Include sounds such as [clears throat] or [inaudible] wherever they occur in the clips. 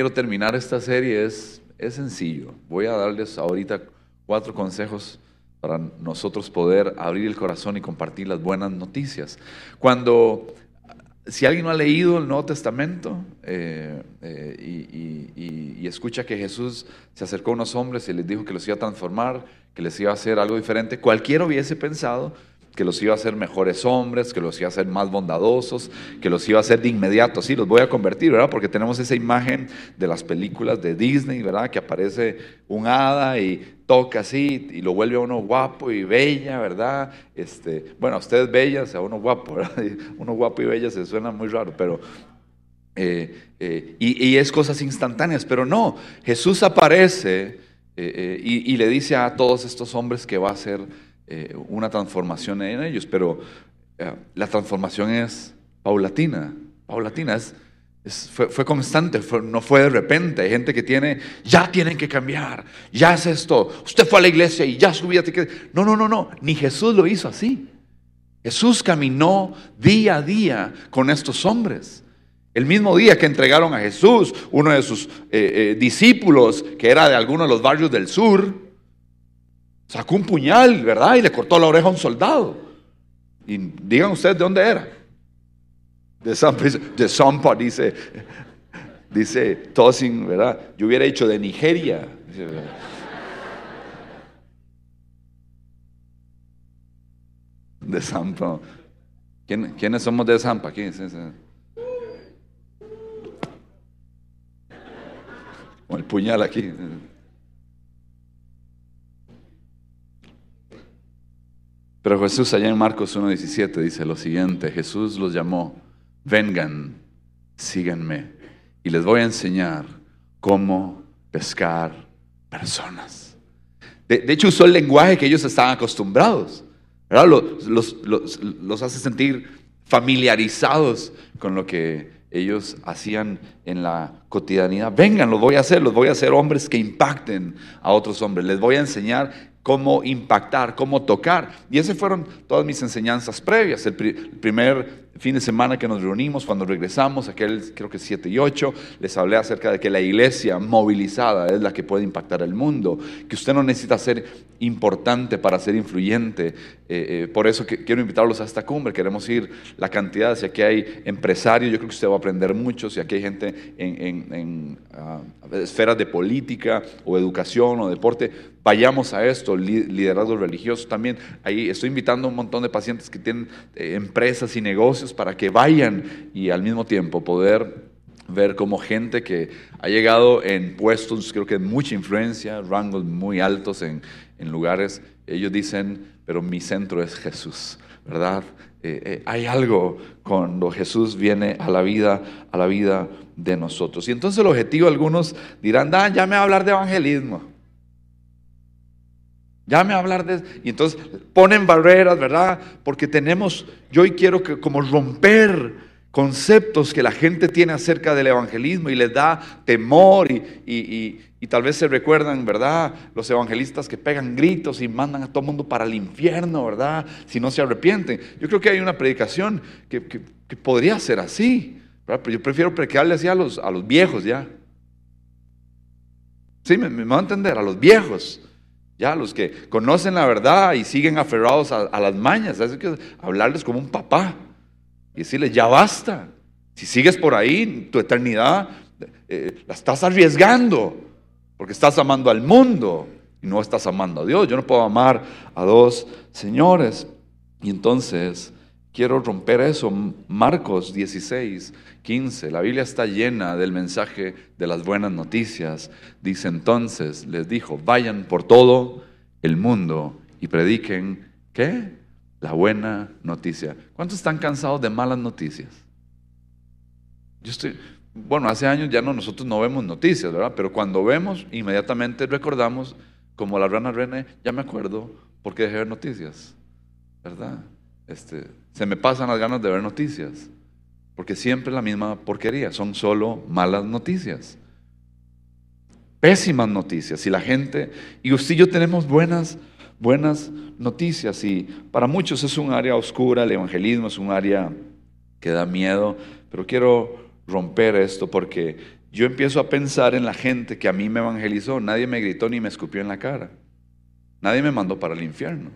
quiero terminar esta serie es, es sencillo. Voy a darles ahorita cuatro consejos para nosotros poder abrir el corazón y compartir las buenas noticias. Cuando, si alguien no ha leído el Nuevo Testamento eh, eh, y, y, escucha que Jesús se acercó a unos hombres y les dijo que los iba a transformar, que les iba a hacer algo diferente, cualquiera hubiese pensado que los iba a hacer mejores hombres, que los iba a hacer más bondadosos, que los iba a hacer de inmediato, sí, los voy a convertir, ¿verdad? Porque tenemos esa imagen de las películas de Disney, ¿verdad? Que aparece un hada y toca así y lo vuelve a uno guapo y bella, ¿verdad? Este, bueno, a ustedes bellas, a uno guapo, ¿verdad? [laughs] Uno guapo y bella se suena muy raro, pero... Eh, eh, y, es cosas instantáneas, pero no, Jesús aparece eh, y, y le dice a todos estos hombres que va a ser eh, una transformación en ellos, pero eh, la transformación es paulatina, paulatina, es, fue, constante, no fue de repente. Hay gente que tiene, ya tienen que cambiar, ya es esto, usted fue a la iglesia y ya su vida que... No, no, no, no, ni Jesús lo hizo así. Jesús caminó día a día con estos hombres. El mismo día que entregaron a Jesús, uno de sus eh, discípulos, que era de alguno de los barrios del sur, Sacó un puñal, ¿verdad? Y le cortó la oreja a un soldado. Y digan ustedes de dónde era. De Zampa, de Zampa dice, dice Tosin, ¿verdad? Yo hubiera dicho de Nigeria. De Zampa. ¿Quiénes somos de Zampa? Aquí? Con el puñal aquí. Pero Jesús allá en Marcos 1.17 dice lo siguiente, Jesús los llamó, vengan, síganme, y les voy a enseñar cómo pescar personas. De, hecho usó el lenguaje que ellos estaban acostumbrados, Los, los hace sentir familiarizados con lo que ellos hacían en la cotidianidad. Vengan, los voy a hacer, los voy a hacer hombres que impacten a otros hombres. Les voy a enseñar cómo impactar, cómo tocar. Y esas fueron todas mis enseñanzas previas. El, primer fin de semana que nos reunimos, cuando regresamos, aquel creo que 7 y 8, les hablé acerca de que la iglesia movilizada es la que puede impactar el mundo, que usted no necesita ser importante para ser influyente. Eh, eh, por eso quiero invitarlos a esta cumbre, queremos ir la cantidad, si aquí hay empresarios, yo creo que usted va a aprender mucho, si aquí hay gente en, ah, esferas de política o educación o deporte, vayamos a esto, liderazgo religioso también. Ahí estoy invitando a un montón de pacientes que tienen eh, empresas y negocios para que vayan y al mismo tiempo poder ver como gente que ha llegado en puestos, creo que de mucha influencia, rangos muy altos en, en lugares, ellos dicen, pero mi centro es Jesús, ¿verdad? Eh, eh, hay algo cuando Jesús viene a la vida, a la vida de nosotros. Y entonces el objetivo, algunos dirán, ah, ya me va a hablar de evangelismo. Llame a hablar de... Y entonces ponen barreras, ¿verdad? Porque tenemos, yo hoy quiero que, como romper conceptos que la gente tiene acerca del evangelismo y les da temor y, tal vez se recuerdan, ¿verdad? Los evangelistas que pegan gritos y mandan a todo el mundo para el infierno, ¿verdad? Si no se arrepienten. Yo creo que hay una predicación que, podría ser así, ¿verdad? pero yo prefiero predicarle así a los, a los viejos ya. Sí, me, me va a entender, a los viejos. Ya, los que conocen la verdad y siguen aferrados a, las mañas, hay que hablarles como un papá y decirles, ya basta. Si sigues por ahí, tu eternidad eh, la estás arriesgando porque estás amando al mundo y no estás amando a Dios. Yo no puedo amar a dos señores. Y entonces quiero romper eso. Marcos 16, 15. La Biblia está llena del mensaje de las buenas noticias. Dice entonces, les dijo, vayan por todo el mundo y prediquen, ¿qué? La buena noticia. ¿Cuántos están cansados de malas noticias? Yo estoy, bueno, hace años ya no, nosotros no vemos noticias, ¿verdad? Pero cuando vemos, inmediatamente recordamos, como la rana René, ya me acuerdo por qué dejé ver noticias, ¿verdad? Este, se me pasan las ganas de ver noticias. Porque siempre la misma porquería, son solo malas noticias. Pésimas noticias. Y la gente, y usted y yo tenemos buenas, buenas noticias. Y para muchos es un área oscura, el evangelismo es un área que da miedo. Pero quiero romper esto porque yo empiezo a pensar en la gente que a mí me evangelizó. Nadie me gritó ni me escupió en la cara. Nadie me mandó para el infierno.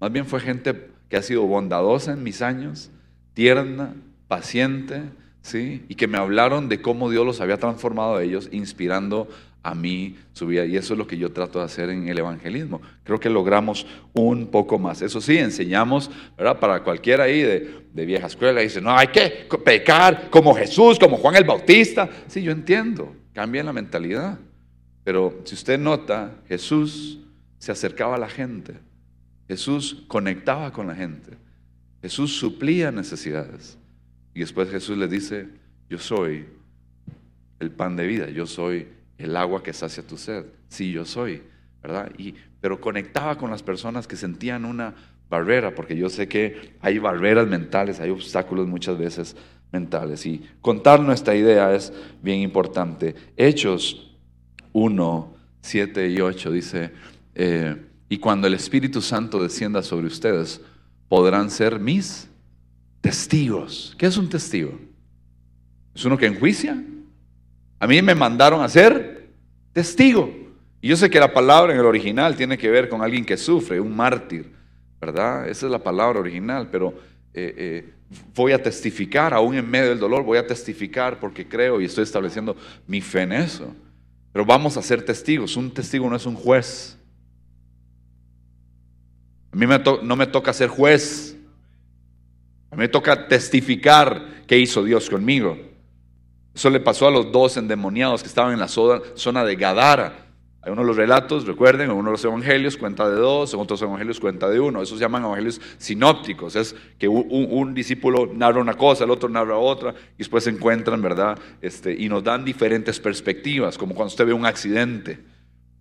Más bien fue gente que ha sido bondadosa en mis años, tierna, paciente, ¿sí? Y que me hablaron de cómo Dios los había transformado a ellos, inspirando a mí su vida. Y eso es lo que yo trato de hacer en el evangelismo. Creo que logramos un poco más. Eso sí, enseñamos, ¿verdad? Para cualquiera ahí de, de vieja escuela, dice, no, hay que pecar como Jesús, como Juan el Bautista. Sí, yo entiendo, cambia la mentalidad. Pero si usted nota, Jesús se acercaba a la gente. Jesús conectaba con la gente. Jesús suplía necesidades. Y después Jesús le dice, yo soy el pan de vida, yo soy el agua que sacia tu sed. Sí, yo soy, ¿verdad? Y, pero conectaba con las personas que sentían una barrera, porque yo sé que hay barreras mentales, hay obstáculos muchas veces mentales. Y contar nuestra idea es bien importante. Hechos 1, 7 y 8 dice, eh, y cuando el Espíritu Santo descienda sobre ustedes, podrán ser mis testigos. ¿Qué es un testigo? ¿Es uno que enjuicia? A mí me mandaron a ser testigo. Y yo sé que la palabra en el original tiene que ver con alguien que sufre, un mártir, ¿verdad? Esa es la palabra original, pero eh, eh, voy a testificar, aún en medio del dolor, voy a testificar porque creo y estoy estableciendo mi fe en eso. Pero vamos a ser testigos. Un testigo no es un juez. A mí no me toca ser juez. A mí me toca testificar qué hizo Dios conmigo. Eso le pasó a los dos endemoniados que estaban en la zona de Gadara. Hay uno de los relatos, recuerden, uno de los evangelios cuenta de dos, en otros evangelios cuenta de uno. Esos se llaman evangelios sinópticos. Es que un, discípulo narra una cosa, el otro narra otra, y después se encuentran, ¿verdad? Este, y nos dan diferentes perspectivas, como cuando usted ve un accidente.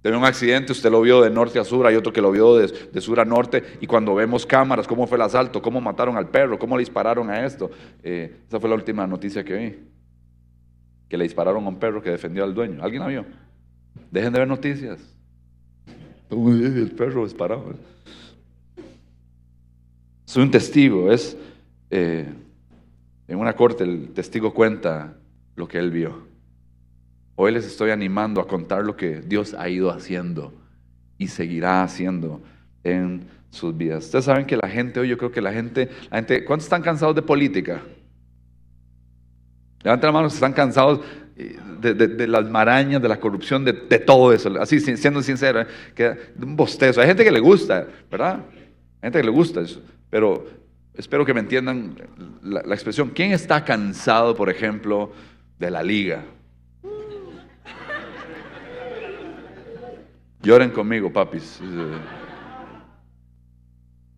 Ve un accidente, usted lo vio de norte a sur, hay otro que lo vio de, sur a norte, y cuando vemos cámaras, cómo fue el asalto, cómo mataron al perro, cómo le dispararon a esto. Eh, esa fue la última noticia que vi. Que le dispararon a un perro que defendió al dueño. ¿Alguien la vio? Dejen de ver noticias. El perro disparado. Soy un testigo, es eh, en una corte el testigo cuenta lo que él vio. Hoy les estoy animando a contar lo que Dios ha ido haciendo y seguirá haciendo en sus vidas. Ustedes saben que la gente, hoy yo creo que la gente, la gente, ¿cuántos están cansados de política? Levanten la mano, están cansados eh, de, las marañas, de la corrupción, de, todo eso. Así, siendo sincero, ¿eh? que un bostezo. Hay gente que le gusta, ¿verdad? Hay gente que le gusta eso. Pero espero que me entiendan la expresión. ¿Quién está cansado, por ejemplo, de la liga? Lloren conmigo, papis.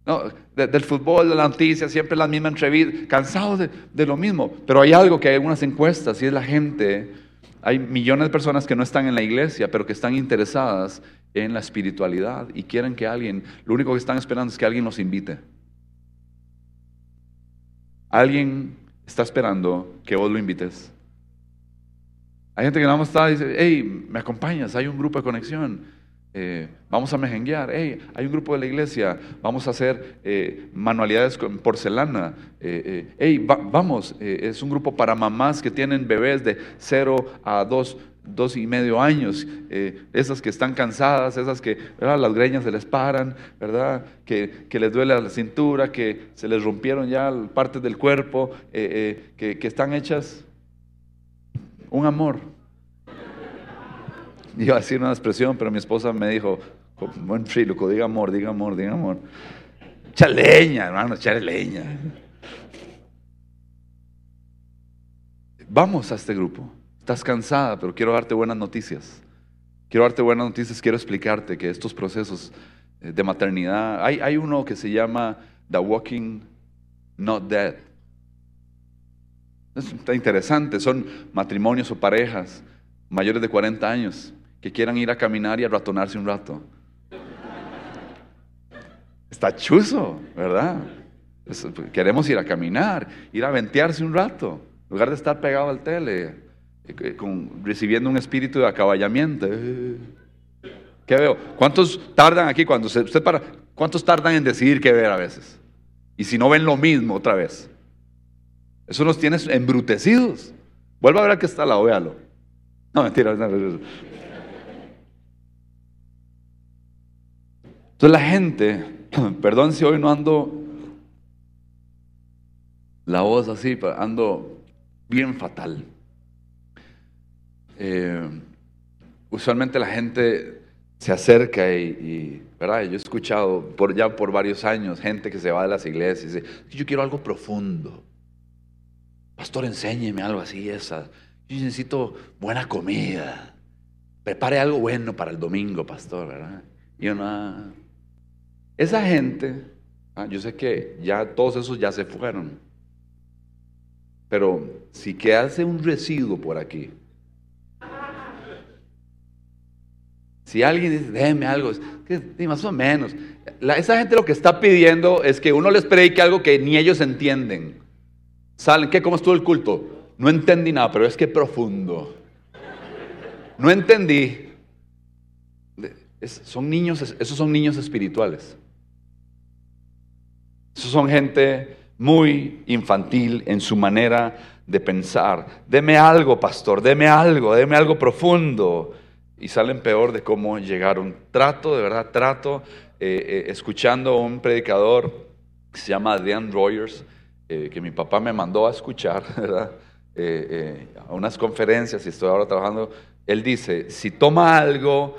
No, del fútbol, de la noticia, siempre la misma entrevista, cansados de, lo mismo. Pero hay algo que hay algunas encuestas y es la gente. Hay millones de personas que no están en la iglesia, pero que están interesadas en la espiritualidad y quieren que alguien, lo único que están esperando es que alguien los invite. Alguien está esperando que vos lo invites. Hay gente que nada más está y dice, hey, me acompañas, hay un grupo de conexión. Eh, vamos a mejenguear, hey, hay un grupo de la iglesia, vamos a hacer eh, manualidades con porcelana, eh, hey, vamos, es un grupo para mamás que tienen bebés de 0 a 2, dos y medio años, esas que están cansadas, esas que las greñas se les paran, ¿verdad? Que, les duele la cintura, que se les rompieron ya partes del cuerpo, que, que están hechas un amor. [laughs] Iba a decir una expresión, pero mi esposa me dijo, buen fríluco, diga amor, diga amor, diga amor. Chaleña, hermano, chaleña. Vamos a este grupo. Estás cansada, pero quiero darte buenas noticias. Quiero darte buenas noticias, quiero explicarte que estos procesos eh, de maternidad, hay, hay uno que se llama The Walking Not Dead. Está interesante, son matrimonios o parejas mayores de 40 años que quieran ir a caminar y a ratonarse un rato. Está chuzo, ¿verdad? queremos ir a caminar, ir a ventearse un rato, en lugar de estar pegado al tele, eh, recibiendo un espíritu de acaballamiento. ¿Qué veo? ¿Cuántos tardan aquí cuando se, usted para? ¿Cuántos tardan en decidir qué ver a veces? Y si no ven lo mismo otra vez. Eso nos tiene embrutecidos. Vuelva a ver a que está la véalo. No, mentira. No, Entonces la gente, [clears throat] perdón si hoy no ando la voz así, ando bien fatal. Eh, usualmente la gente se acerca y, ¿verdad? Yo he escuchado por, ya por varios años gente que se va de las iglesias y dice, yo quiero algo profundo. Pastor, enséñeme algo así, esa. Yo necesito buena comida. Prepare algo bueno para el domingo, pastor, ¿verdad? Y una... Esa gente, ah, yo sé que ya todos esos ya se fueron. Pero si quedase un residuo por aquí, si alguien dice, déjeme algo, que, más o menos. esa gente lo que está pidiendo es que uno les predique algo que ni ellos entienden. Salen, ¿qué? ¿Cómo estuvo el culto? No entendí nada, pero es que profundo. No entendí. son niños, esos son niños espirituales. Esos son gente muy infantil en su manera de pensar. Deme algo, pastor, deme algo, deme algo profundo. Y salen peor de cómo llegaron. Trato, de verdad, trato, eh, eh, escuchando a un predicador que se llama Dan Rogers, eh, que mi papá me mandó a escuchar, [laughs] a unas conferencias y estoy ahora trabajando. Él dice, si toma algo,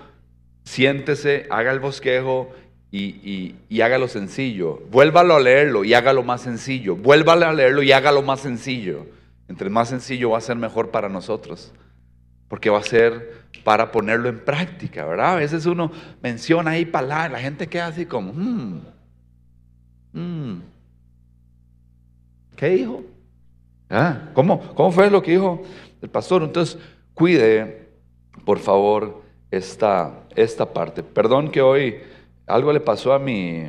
siéntese, haga el bosquejo y, hágalo sencillo. Vuélvalo a leerlo y hágalo más sencillo. Vuélvalo a leerlo y hágalo más sencillo. Entre más sencillo va a ser mejor para nosotros. Porque va a ser para ponerlo en práctica, ¿verdad? A veces uno menciona ahí palabras, la gente queda así como, hmm, hmm, ¿qué dijo? Ah, ¿cómo, ¿Cómo fue lo que dijo el pastor? Entonces, cuide, por favor, esta, esta parte. Perdón que hoy algo le pasó a mi,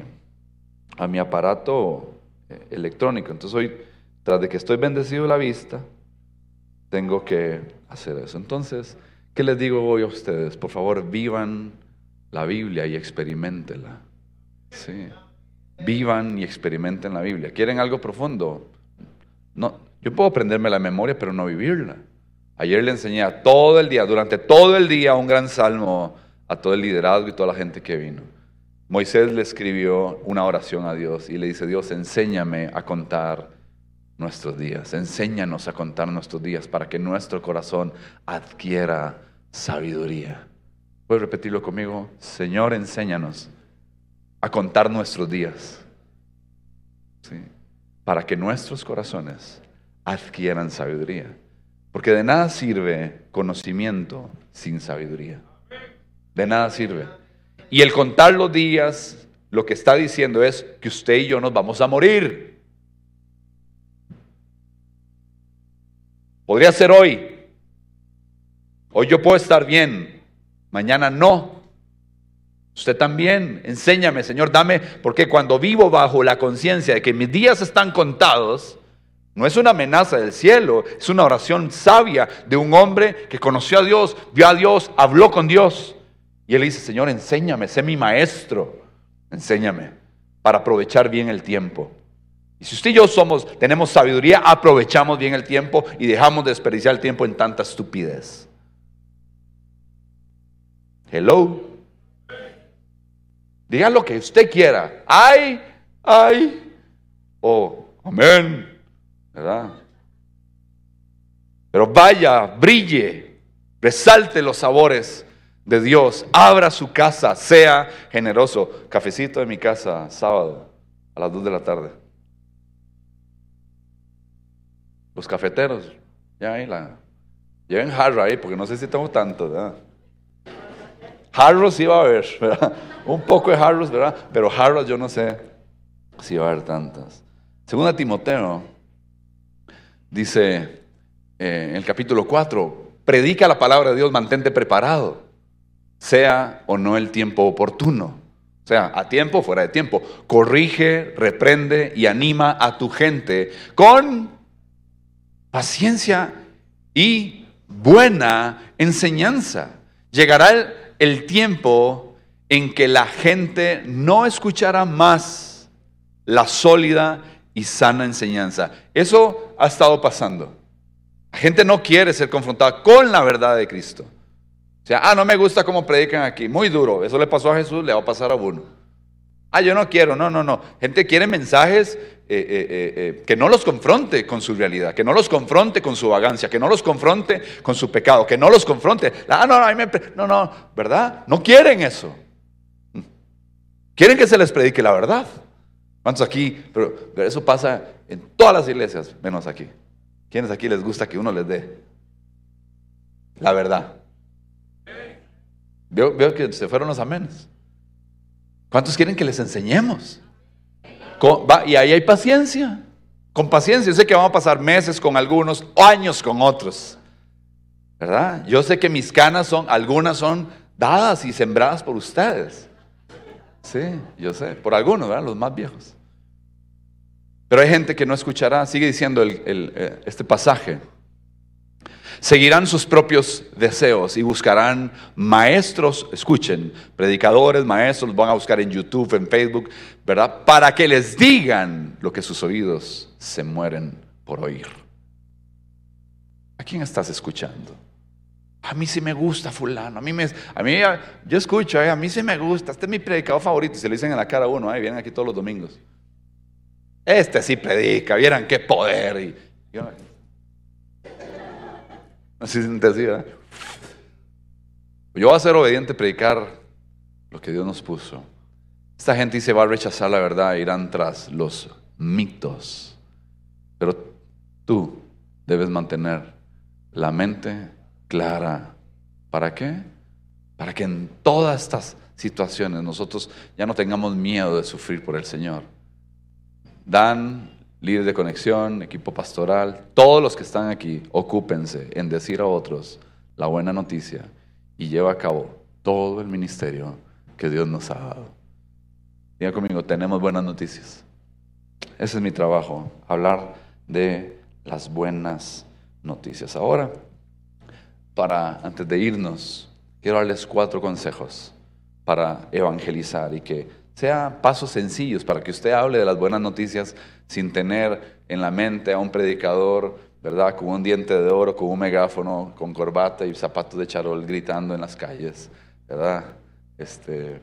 a mi aparato eh, electrónico. Entonces hoy, tras de que estoy bendecido la vista, tengo que hacer eso. Entonces, ¿qué les digo hoy a ustedes? Por favor, vivan la Biblia y experimentenla. Sí. Vivan y experimenten la Biblia. ¿Quieren algo profundo? No, yo puedo aprenderme la memoria, pero no vivirla. Ayer le enseñé todo el día, durante todo el día, un gran salmo a todo el liderazgo y toda la gente que vino. Moisés le escribió una oración a Dios y le dice, Dios, enséñame a contar nuestros días, enséñanos a contar nuestros días para que nuestro corazón adquiera sabiduría. ¿Puedes repetirlo conmigo? Señor, enséñanos a contar nuestros días, para que nuestros corazones adquieran sabiduría. Porque de nada sirve conocimiento sin sabiduría. De nada sirve. Y el contar los días, lo que está diciendo es que usted y yo nos vamos a morir. Podría ser hoy. Hoy yo puedo estar bien, mañana no. Usted también, enséñame, Señor, dame, porque cuando vivo bajo la conciencia de que mis días están contados, no es una amenaza del cielo, es una oración sabia de un hombre que conoció a Dios, vio a Dios, habló con Dios. Y él dice, Señor, enséñame, sé mi maestro, enséñame para aprovechar bien el tiempo. Y si usted y yo somos, tenemos sabiduría, aprovechamos bien el tiempo y dejamos de desperdiciar el tiempo en tanta estupidez. Hello. Diga lo que usted quiera. Ay, ay. O amén. ¿Verdad? Pero vaya, brille, resalte los sabores de Dios, abra su casa, sea generoso. Cafecito en mi casa, sábado, a las 2 de la tarde. Los cafeteros, ya ahí la. Lleven jarro ahí, porque no sé si tengo tanto, ¿verdad? Jarros sí va a haber, [laughs] ¿verdad? Un poco de jarros, ¿verdad? Pero jarros yo no sé si va a haber tantas. Segunda Timoteo dice eh, en el capítulo 4, predica la palabra de Dios, mantente preparado sea o no el tiempo oportuno. O sea, a tiempo fuera de tiempo. Corrige, reprende y anima a tu gente con paciencia y buena enseñanza. Llegará el, tiempo en que la gente no escuchará más la sólida y sana enseñanza. Eso ha estado pasando. La gente no quiere ser confrontada con la verdad de Cristo. Ah, no me gusta cómo predican aquí, muy duro. Eso le pasó a Jesús, le va a pasar a uno. Ah, yo no quiero, no, no, no. Gente quiere mensajes eh, eh, eh, que no los confronte con su realidad, que no los confronte con su vagancia, que no los confronte con su pecado, que no los confronte. Ah, no, no, no, no, ¿verdad? No quieren eso. Quieren que se les predique la verdad. ¿Cuántos aquí? Pero, eso pasa en todas las iglesias, menos aquí. ¿Quiénes aquí les gusta que uno les dé la verdad? Veo, que se fueron los amenes. ¿Cuántos quieren que les enseñemos? y ahí hay paciencia. Con paciencia. Yo sé que vamos a pasar meses con algunos, años con otros. ¿Verdad? Yo sé que mis canas son, algunas son dadas y sembradas por ustedes. Sí, yo sé, por algunos, ¿verdad? Los más viejos. Pero hay gente que no escuchará, sigue diciendo eh, este pasaje. Seguirán sus propios deseos y buscarán maestros, escuchen, predicadores, maestros, van a buscar en YouTube, en Facebook, ¿verdad? Para que les digan lo que sus oídos se mueren por oír. ¿A quién estás escuchando? A mí sí me gusta fulano, a mí me, a mí, yo escucho, eh, a mí sí me gusta, este es mi predicador favorito, se lo dicen en la cara a uno, eh, vienen aquí todos los domingos. Este sí predica, vieran qué poder. Y, Así decía. Yo voy a ser obediente, predicar lo que Dios nos puso. Esta gente se va a rechazar la verdad, irán tras los mitos. Pero tú debes mantener la mente clara. ¿Para qué? Para que en todas estas situaciones nosotros ya no tengamos miedo de sufrir por el Señor. Dan líder de conexión, equipo pastoral, todos los que están aquí, ocúpense en decir a otros la buena noticia y lleva a cabo todo el ministerio que Dios nos ha dado. Diga conmigo, tenemos buenas noticias. Ese es mi trabajo, hablar de las buenas noticias. Ahora, para antes de irnos, quiero darles cuatro consejos para evangelizar y que sean pasos sencillos para que usted hable de las buenas noticias sin tener en la mente a un predicador, ¿verdad? Con un diente de oro, con un megáfono, con corbata y zapatos de charol gritando en las calles, ¿verdad? Este,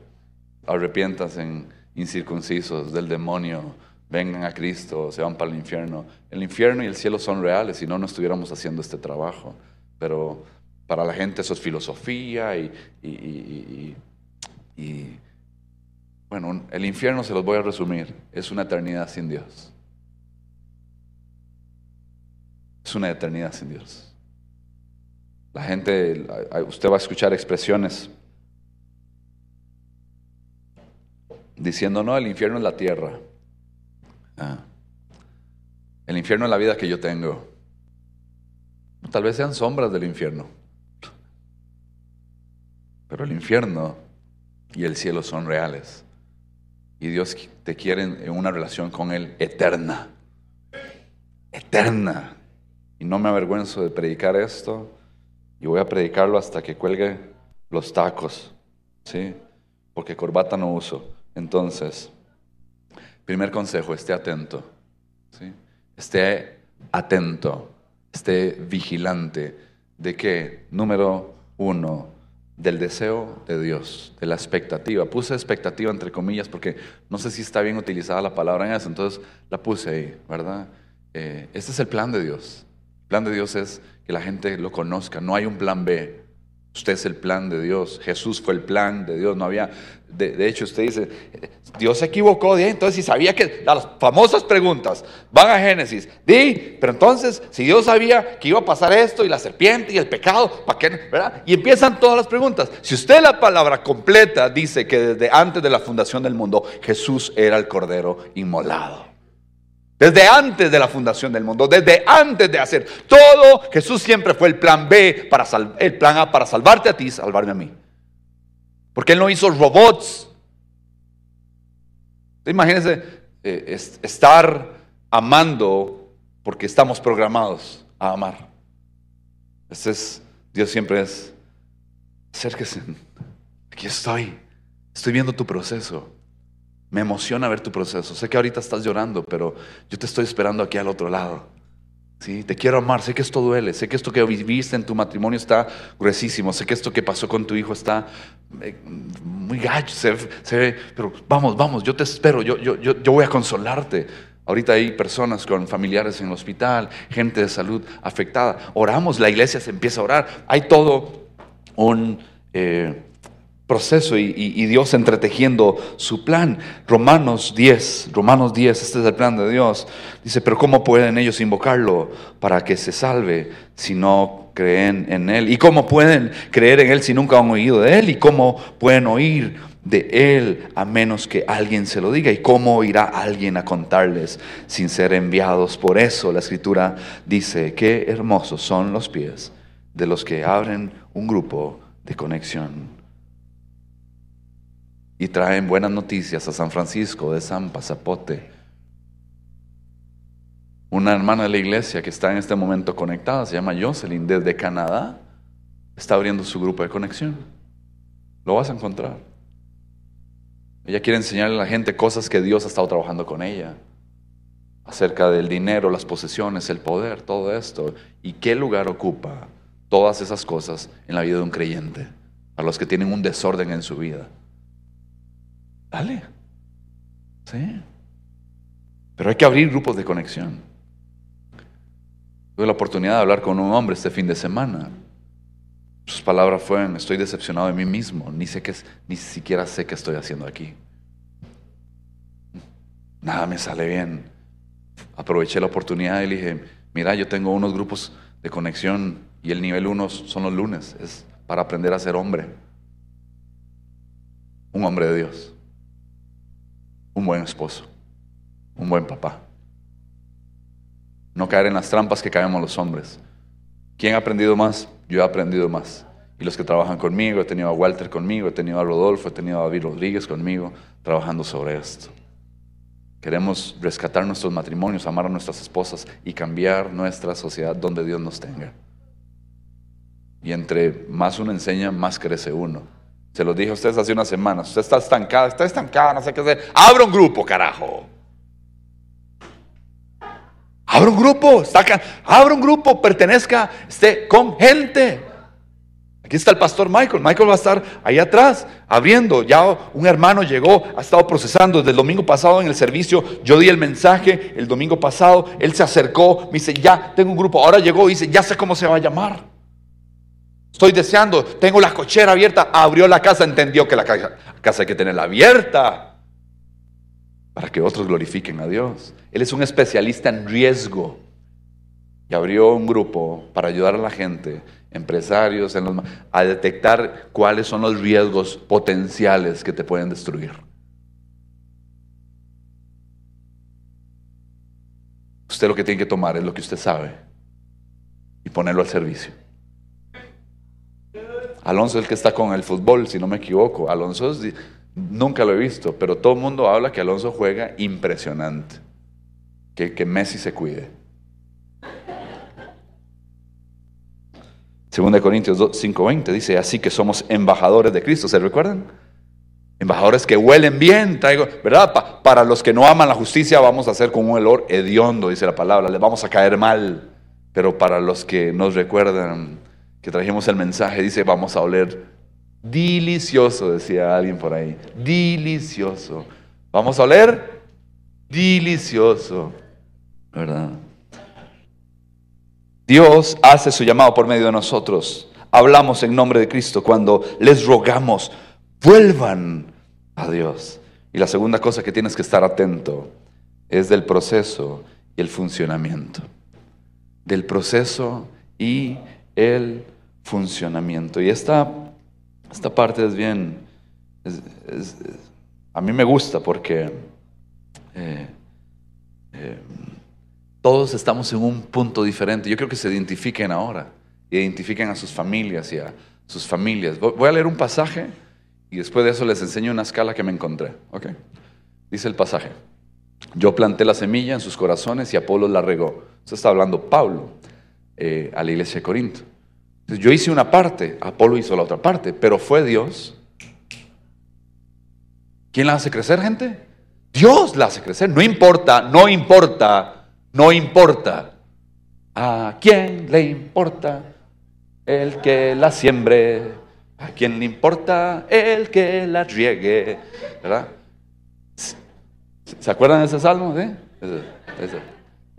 en incircuncisos del demonio, vengan a Cristo, se van para el infierno. El infierno y el cielo son reales, si no, no estuviéramos haciendo este trabajo. Pero para la gente eso es filosofía y, y, y bueno, el infierno se los voy a resumir, es una eternidad sin Dios. es una eternidad sin Dios. La gente, usted va a escuchar expresiones diciendo, no, el infierno es la tierra. Ah. El infierno es la vida que yo tengo. Tal vez sean sombras del infierno. Pero el infierno y el cielo son reales. Y Dios te quiere en una relación con Él eterna. Eterna. Y no me avergüenzo de predicar esto. Y voy a predicarlo hasta que cuelgue los tacos. ¿Sí? Porque corbata no uso. Entonces, primer consejo, esté atento. ¿Sí? Esté atento. Esté vigilante. ¿De qué? Número uno, del deseo de Dios, de la expectativa. Puse expectativa entre comillas porque no sé si está bien utilizada la palabra en eso, entonces la puse ahí, ¿verdad? Eh, este es el plan de Dios. El plan de Dios es que la gente lo conozca. No hay un plan B. Usted es el plan de Dios. Jesús fue el plan de Dios. No había. De, hecho, usted dice, Dios se equivocó. Entonces, si sabía que. Las famosas preguntas van a Génesis. Di, pero entonces, si Dios sabía que iba a pasar esto y la serpiente y el pecado, ¿para qué? ¿verdad? Y empiezan todas las preguntas. Si usted la palabra completa dice que desde antes de la fundación del mundo, Jesús era el cordero inmolado. Desde antes de la fundación del mundo, desde antes de hacer todo, Jesús siempre fue el plan B, para el plan A para salvarte a ti salvarme a mí. Porque Él no hizo robots. Imagínense eh, estar amando porque estamos programados a amar. Este es, Dios siempre es, acérquese, aquí estoy, estoy viendo tu proceso. Me emociona ver tu proceso. Sé que ahorita estás llorando, pero yo te estoy esperando aquí al otro lado. Sí, te quiero amar, sé que esto duele, sé que esto que viviste en tu matrimonio está gruesísimo, sé que esto que pasó con tu hijo está eh, muy gacho, pero vamos, vamos, yo te espero, yo, yo, yo voy a consolarte. Ahorita hay personas con familiares en el hospital, gente de salud afectada. Oramos, la iglesia se empieza a orar. Hay todo un eh, proceso y, Dios entretejiendo su plan. Romanos 10, Romanos 10, este es el plan de Dios. Dice, pero ¿cómo pueden ellos invocarlo para que se salve si no creen en Él? ¿Y cómo pueden creer en Él si nunca han oído de Él? ¿Y cómo pueden oír de Él a menos que alguien se lo diga? ¿Y cómo irá alguien a contarles sin ser enviados? Por eso la Escritura dice, qué hermosos son los pies de los que abren un grupo de conexión y traen buenas noticias a San Francisco de San Pasapote. Una hermana de la iglesia que está en este momento conectada, se llama Jocelyn, desde Canadá, está abriendo su grupo de conexión. Lo vas a encontrar. Ella quiere enseñarle a la gente cosas que Dios ha estado trabajando con ella, acerca del dinero, las posesiones, el poder, todo esto. ¿Y qué lugar ocupa todas esas cosas en la vida de un creyente? A los que tienen un desorden en su vida. Dale. Sí. Pero hay que abrir grupos de conexión. Tuve la oportunidad de hablar con un hombre este fin de semana. Sus palabras fueron, estoy decepcionado de mí mismo, ni, sé qué, ni siquiera sé qué estoy haciendo aquí. Nada me sale bien. Aproveché la oportunidad y le dije, mira, yo tengo unos grupos de conexión y el nivel uno son los lunes, es para aprender a ser hombre. Un hombre de Dios un buen esposo, un buen papá. No caer en las trampas que caemos los hombres. ¿Quién ha aprendido más? Yo he aprendido más. Y los que trabajan conmigo, he tenido a Walter conmigo, he tenido a Rodolfo, he tenido a David Rodríguez conmigo, trabajando sobre esto. Queremos rescatar nuestros matrimonios, amar a nuestras esposas y cambiar nuestra sociedad donde Dios nos tenga. Y entre más uno enseña, más crece uno. Se lo dije a ustedes hace unas semanas. Usted está estancada, está estancada, no sé qué hacer. Abra un grupo, carajo. Abra un grupo, saca, abra un grupo, pertenezca, esté con gente. Aquí está el pastor Michael. Michael va a estar ahí atrás, abriendo. Ya un hermano llegó, ha estado procesando desde el domingo pasado en el servicio. Yo di el mensaje el domingo pasado. Él se acercó, me dice, ya tengo un grupo. Ahora llegó y dice, ya sé cómo se va a llamar. Estoy deseando, tengo la cochera abierta. Abrió la casa, entendió que la casa hay que tenerla abierta para que otros glorifiquen a Dios. Él es un especialista en riesgo y abrió un grupo para ayudar a la gente, empresarios, a detectar cuáles son los riesgos potenciales que te pueden destruir. Usted lo que tiene que tomar es lo que usted sabe y ponerlo al servicio. Alonso es el que está con el fútbol, si no me equivoco. Alonso nunca lo he visto, pero todo el mundo habla que Alonso juega impresionante. Que, que Messi se cuide. Según de Corintios 5:20 dice, así que somos embajadores de Cristo, ¿se recuerdan? Embajadores que huelen bien, traigo, ¿verdad? para los que no aman la justicia vamos a hacer con un olor hediondo, dice la palabra, les vamos a caer mal, pero para los que nos recuerdan que trajimos el mensaje, dice, vamos a oler delicioso, decía alguien por ahí, delicioso. Vamos a oler delicioso, ¿verdad? Dios hace su llamado por medio de nosotros. Hablamos en nombre de Cristo cuando les rogamos, vuelvan a Dios. Y la segunda cosa que tienes que estar atento es del proceso y el funcionamiento. Del proceso y el funcionamiento. Y esta, esta parte es bien, a mí me gusta porque eh, eh, todos estamos en un punto diferente. Yo creo que se identifiquen ahora, identifiquen a sus familias y a sus familias. Voy a leer un pasaje y después de eso les enseño una escala que me encontré. Okay. Dice el pasaje. Yo planté la semilla en sus corazones y Apolo la regó. Eso está hablando Pablo. Eh, a la iglesia de Corinto. Yo hice una parte, Apolo hizo la otra parte, pero fue Dios. ¿Quién la hace crecer, gente? Dios la hace crecer. No importa, no importa, no importa ¿A quién le importa el que la siembre? ¿A quién le importa el que la riegue? ¿Verdad? ¿Se acuerdan de ese salmo? ¿Sí?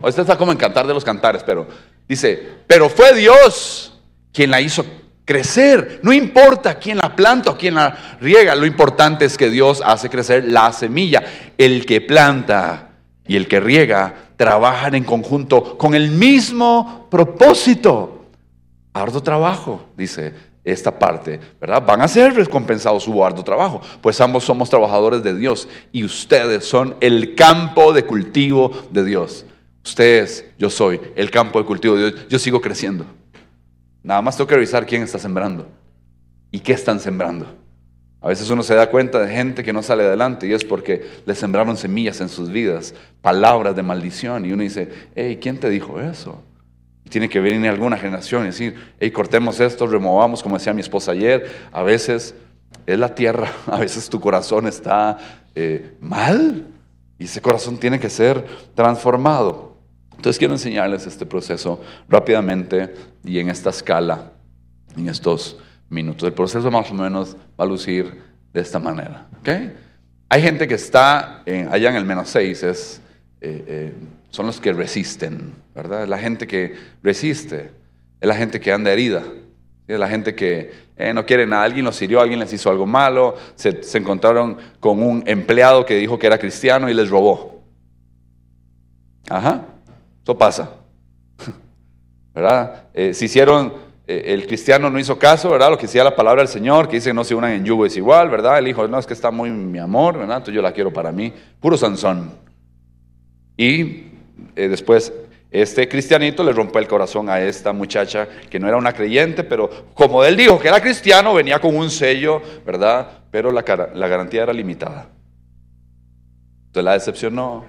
Ese, está como en Cantar de los Cantares, pero dice, pero fue Dios quien la hizo crecer. No importa quién la planta o quién la riega, lo importante es que Dios hace crecer la semilla. El que planta y el que riega trabajan en conjunto con el mismo propósito. Arduo trabajo, dice esta parte, ¿verdad? Van a ser recompensados su arduo trabajo, pues ambos somos trabajadores de Dios y ustedes son el campo de cultivo de Dios. Ustedes, yo soy el campo de cultivo de Dios. Yo sigo creciendo. Nada más tengo que revisar quién está sembrando y qué están sembrando. A veces uno se da cuenta de gente que no sale adelante y es porque le sembraron semillas en sus vidas, palabras de maldición. Y uno dice, hey, ¿quién te dijo eso? tiene que venir alguna generación y decir, hey, cortemos esto, removamos, como decía mi esposa ayer. A veces es la tierra, [laughs] a veces tu corazón está eh, mal y ese corazón tiene que ser transformado. Entonces quiero enseñarles este proceso rápidamente y en esta escala, en estos minutos. El proceso más o menos va a lucir de esta manera. ¿okay? Hay gente que está allá en el menos seis, es, eh, eh, son los que resisten, ¿verdad? La gente que resiste, es la gente que anda herida, es la gente que eh, no quiere nada, alguien los hirió, alguien les hizo algo malo, se, se encontraron con un empleado que dijo que era cristiano y les robó. Ajá. Eso pasa. ¿Verdad? Eh, si hicieron, eh, el cristiano no hizo caso, ¿verdad? Lo que decía la palabra del Señor, que dice no se unan en yugo es igual, ¿verdad? El hijo, no, es que está muy mi amor, ¿verdad? Entonces yo la quiero para mí. Puro Sansón. Y eh, después este cristianito le rompe el corazón a esta muchacha que no era una creyente, pero como él dijo que era cristiano, venía con un sello, ¿verdad? Pero la garantía era limitada. Entonces la decepcionó.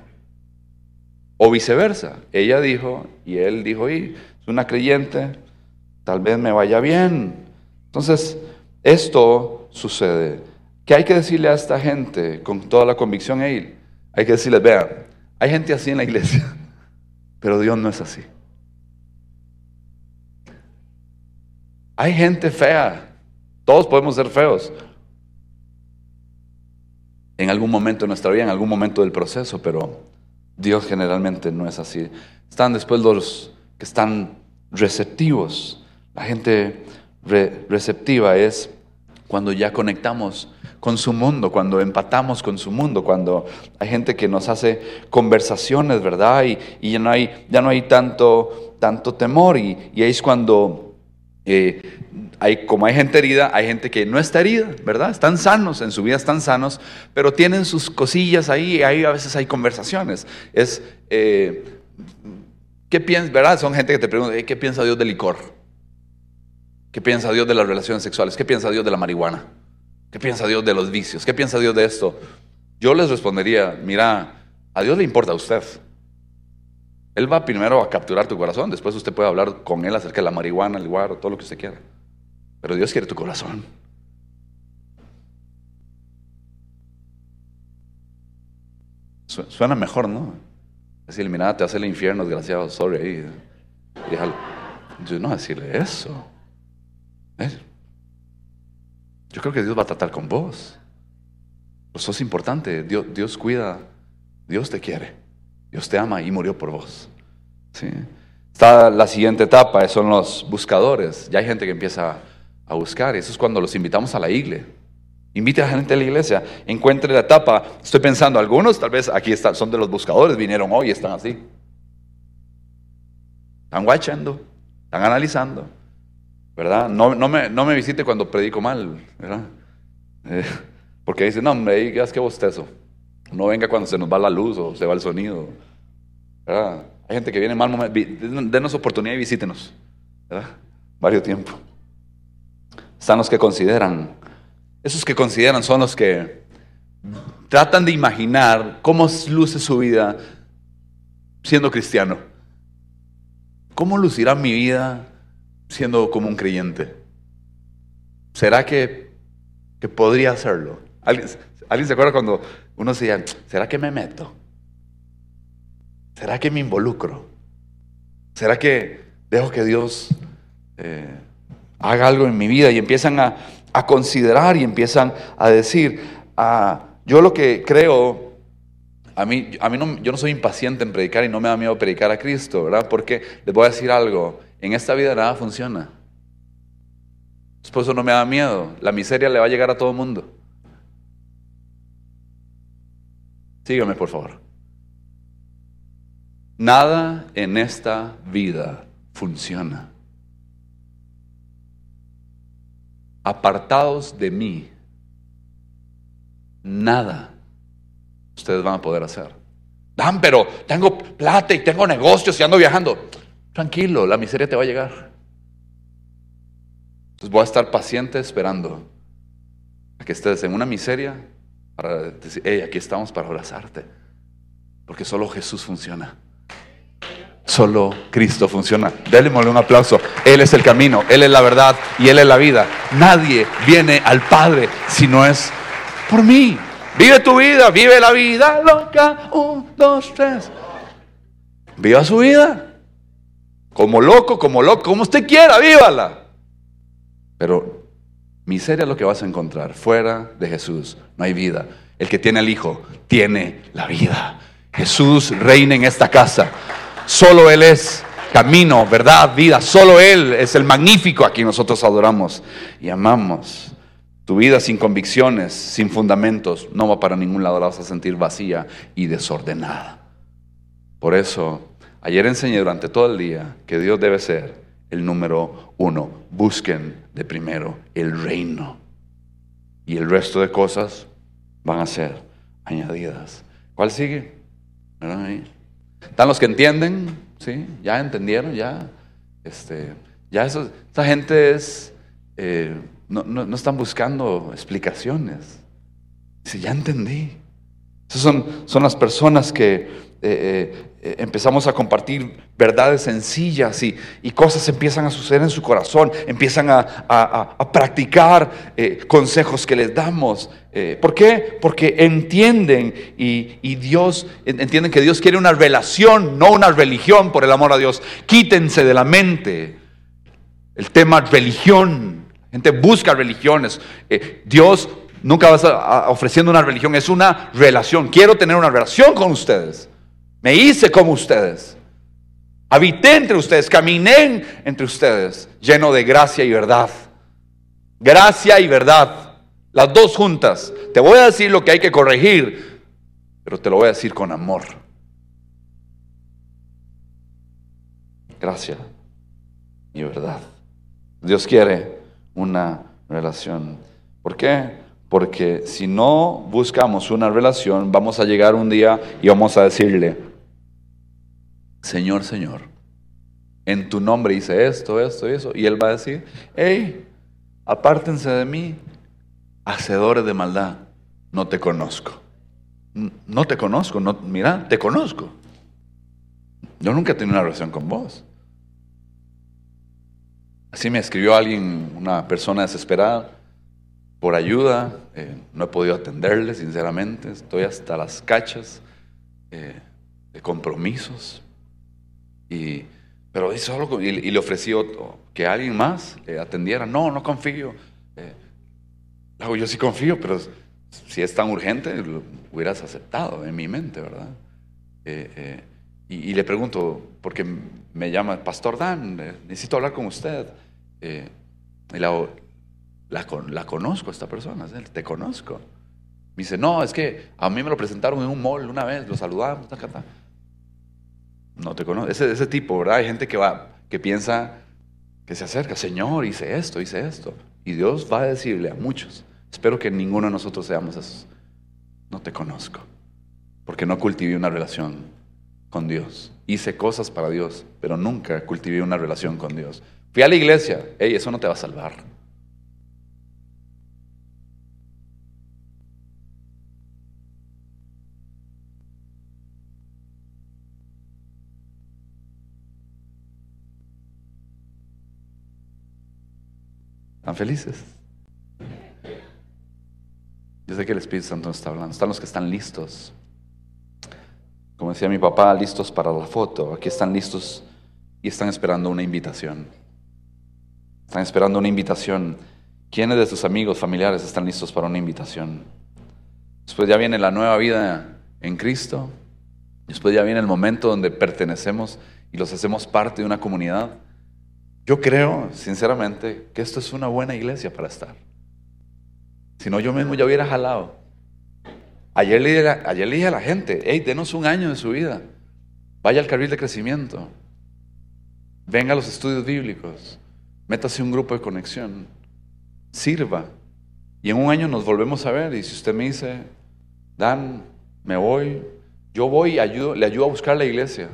O viceversa. Ella dijo y él dijo, y es una creyente, tal vez me vaya bien. Entonces, esto sucede. ¿Qué hay que decirle a esta gente con toda la convicción? Hay que decirles, vean, hay gente así en la iglesia, [laughs] pero Dios no es así. Hay gente fea, todos podemos ser feos. En algún momento de nuestra vida, en algún momento del proceso, pero Dios generalmente no es así. Están después los que están receptivos. La gente receptiva es cuando ya conectamos con su mundo, cuando empatamos con su mundo, cuando hay gente que nos hace conversaciones, ¿verdad? Y, ya no hay, ya no hay tanto, tanto temor. Y, ahí es cuando eh, hay, como hay gente herida, hay gente que no está herida, ¿verdad? Están sanos, en su vida están sanos, pero tienen sus cosillas ahí, ahí a veces hay conversaciones. Es, eh, ¿qué piensas, verdad? Son gente que te pregunta, ¿qué piensa Dios del licor? ¿Qué piensa Dios de las relaciones sexuales? ¿Qué piensa Dios de la marihuana? ¿Qué piensa Dios de los vicios? ¿Qué piensa Dios de esto? Yo les respondería, mira, a Dios le importa a usted. Él va primero a capturar tu corazón, después usted puede hablar con Él acerca de la marihuana, el o todo lo que usted quiera. Pero Dios quiere tu corazón. Suena mejor, ¿no? Decirle, mira, te hace el infierno, desgraciado, sorry. Ahí. Yo no decirle eso. Yo creo que Dios va a tratar con vos. Eso es importante. Dios, Dios cuida. Dios te quiere. Dios te ama y murió por vos. ¿Sí? Está la siguiente etapa, son los buscadores. Ya hay gente que empieza a buscar. Eso es cuando los invitamos a la iglesia. Invite a la gente a la iglesia, encuentre la etapa. Estoy pensando, algunos tal vez aquí están, son de los buscadores, vinieron hoy están así. Están guachando, están analizando, ¿verdad? No, no, me, no me visite cuando predico mal, ¿verdad? Eh, porque dice, no, hombre, es que bostezo. No venga cuando se nos va la luz o se va el sonido, ¿verdad? Hay gente que viene mal momento, denos oportunidad y visítenos, ¿verdad? Varios tiempo. Están los que consideran. Esos que consideran son los que tratan de imaginar cómo luce su vida siendo cristiano. ¿Cómo lucirá mi vida siendo como un creyente? ¿Será que, que podría hacerlo? ¿Alguien, ¿Alguien, se acuerda cuando uno decía, ¿será que me meto? ¿Será que me involucro? ¿Será que dejo que Dios eh, haga algo en mi vida? Y empiezan a, considerar y empiezan a decir, ah, yo lo que creo, a mí, a mí no, yo no soy impaciente en predicar y no me da miedo predicar a Cristo, ¿verdad? Porque les voy a decir algo, en esta vida nada funciona. Por eso no me da miedo, la miseria le va a llegar a todo el mundo. Sígueme, por favor. Nada en esta vida funciona. Apartados de mí, nada ustedes van a poder hacer. Dan, pero tengo plata y tengo negocios y ando viajando. Tranquilo, la miseria te va a llegar. Entonces voy a estar paciente esperando a que estés en una miseria para decir, hey, aquí estamos para abrazarte. Porque solo Jesús funciona. Solo Cristo funciona. Démosle un aplauso. Él es el camino, Él es la verdad y Él es la vida. Nadie viene al Padre si no es por mí. Vive tu vida, vive la vida loca. Un, dos, tres. Viva su vida. Como loco, como loco, como usted quiera, vívala. Pero miseria es lo que vas a encontrar. Fuera de Jesús no hay vida. El que tiene al Hijo tiene la vida. Jesús reina en esta casa. Solo Él es camino, verdad, vida. Solo Él es el magnífico a quien nosotros adoramos y amamos. Tu vida sin convicciones, sin fundamentos, no va para ningún lado, la vas a sentir vacía y desordenada. Por eso, ayer enseñé durante todo el día que Dios debe ser el número uno. Busquen de primero el reino. Y el resto de cosas van a ser añadidas. ¿Cuál sigue? Están los que entienden, ¿sí? Ya entendieron, ya. Este, ya eso, esta gente es, eh, no, no, están buscando explicaciones. Dice, ya entendí. Esas son, son las personas que eh, eh, empezamos a compartir verdades sencillas y, cosas empiezan a suceder en su corazón, empiezan a, practicar eh, consejos que les damos. ¿Por qué? Porque entienden y, y, Dios, entienden que Dios quiere una relación, no una religión, por el amor a Dios. Quítense de la mente el tema religión. La gente busca religiones. Dios nunca va ofreciendo una religión, es una relación. Quiero tener una relación con ustedes. Me hice como ustedes. Habité entre ustedes, caminé entre ustedes, lleno de gracia y verdad. Gracia y verdad. Las dos juntas. Te voy a decir lo que hay que corregir, pero te lo voy a decir con amor. Gracia y verdad. Dios quiere una relación. ¿Por qué? Porque si no buscamos una relación, vamos a llegar un día y vamos a decirle, Señor, Señor, en tu nombre hice esto, esto y eso. Y Él va a decir, hey, apártense de mí, hacedores de maldad, no te conozco. No te conozco, no, mira, te conozco. Yo nunca he tenido una relación con vos. Así me escribió alguien, una persona desesperada, por ayuda. Eh, no he podido atenderle, sinceramente. Estoy hasta las cachas eh, de compromisos. Y, pero solo, y, y, le ofreció que alguien más le atendiera. No, no confío. Eh, yo sí confío, pero si es tan urgente, lo hubieras aceptado en mi mente, ¿verdad? Eh, eh, y, le pregunto, porque me llama, Pastor Dan, necesito hablar con usted. y la, la, conozco esta persona, te conozco. Me dice, no, es que a mí me lo presentaron en un mall una vez, lo saludamos, ta, ta, no te conoce. Ese, ese tipo, ¿verdad? Hay gente que va, que piensa, que se acerca, Señor, hice esto, hice esto. Y Dios va a decirle a muchos, espero que ninguno de nosotros seamos esos. No te conozco, porque no cultivé una relación con Dios. Hice cosas para Dios, pero nunca cultivé una relación con Dios. Fui a la iglesia, hey, eso no te va a salvar. ¿Están felices? Yo sé que el Espíritu Santo nos está hablando. Están los que están listos. Como decía mi papá, listos para la foto. Aquí están listos y están esperando una invitación. Están esperando una invitación. ¿Quiénes de tus amigos, familiares están listos para una invitación? Después ya viene la nueva vida en Cristo. Después ya viene el momento donde pertenecemos y los hacemos parte de una comunidad. Yo creo, sinceramente, que esto es una buena iglesia para estar. Si no, yo mismo ya hubiera jalado. Ayer le, dije, ayer le a la gente, hey, denos un año de su vida. Vaya al carril de crecimiento. Venga a los estudios bíblicos. Métase un grupo de conexión. Sirva. Y en un año nos volvemos a ver. Y si usted me dice, Dan, me voy, yo voy y ayudo, le ayudo a buscar la iglesia.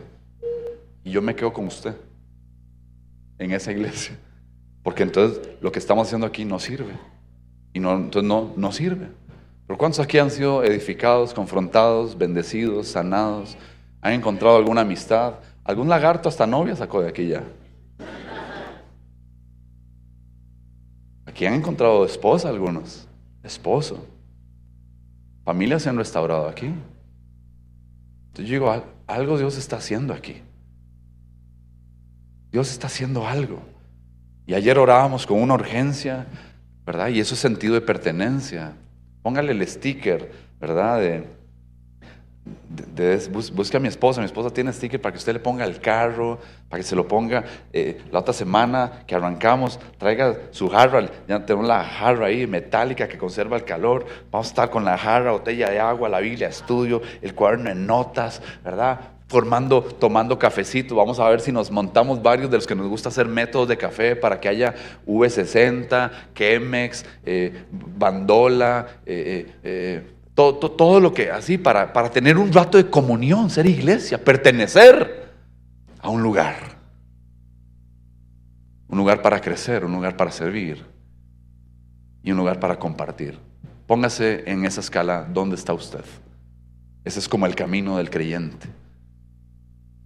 Y yo me quedo con usted en esa iglesia. Porque entonces lo que estamos haciendo aquí no sirve. Y no, entonces no, no sirve. Pero ¿cuántos aquí han sido edificados, confrontados, bendecidos, sanados? ¿Han encontrado alguna amistad? ¿Algún lagarto hasta novia sacó de aquí ya? Aquí han encontrado esposa algunos, esposo. Familias se han restaurado aquí. Entonces yo digo, algo Dios está haciendo aquí. Dios está haciendo algo. Y ayer orábamos con una urgencia, ¿verdad? Y eso es sentido de pertenencia. Póngale el sticker, ¿verdad? De, busque a mi esposa, mi esposa tiene sticker para que usted le ponga el carro, para que se lo ponga eh, la otra semana que arrancamos, traiga su jarra, ya tenemos la jarra ahí metálica que conserva el calor, vamos a estar con la jarra, botella de agua, la Biblia, estudio, el cuaderno de notas, ¿verdad? Formando, tomando cafecito. Vamos a ver si nos montamos varios de los que nos gusta hacer métodos de café para que haya V60, Chemex, eh, Bandola, eh, eh, todo, todo, lo que así, para, para tener un rato de comunión, ser iglesia, pertenecer a un lugar. Un lugar para crecer, un lugar para servir y un lugar para compartir. Póngase en esa escala dónde está usted. Ese es como el camino del creyente.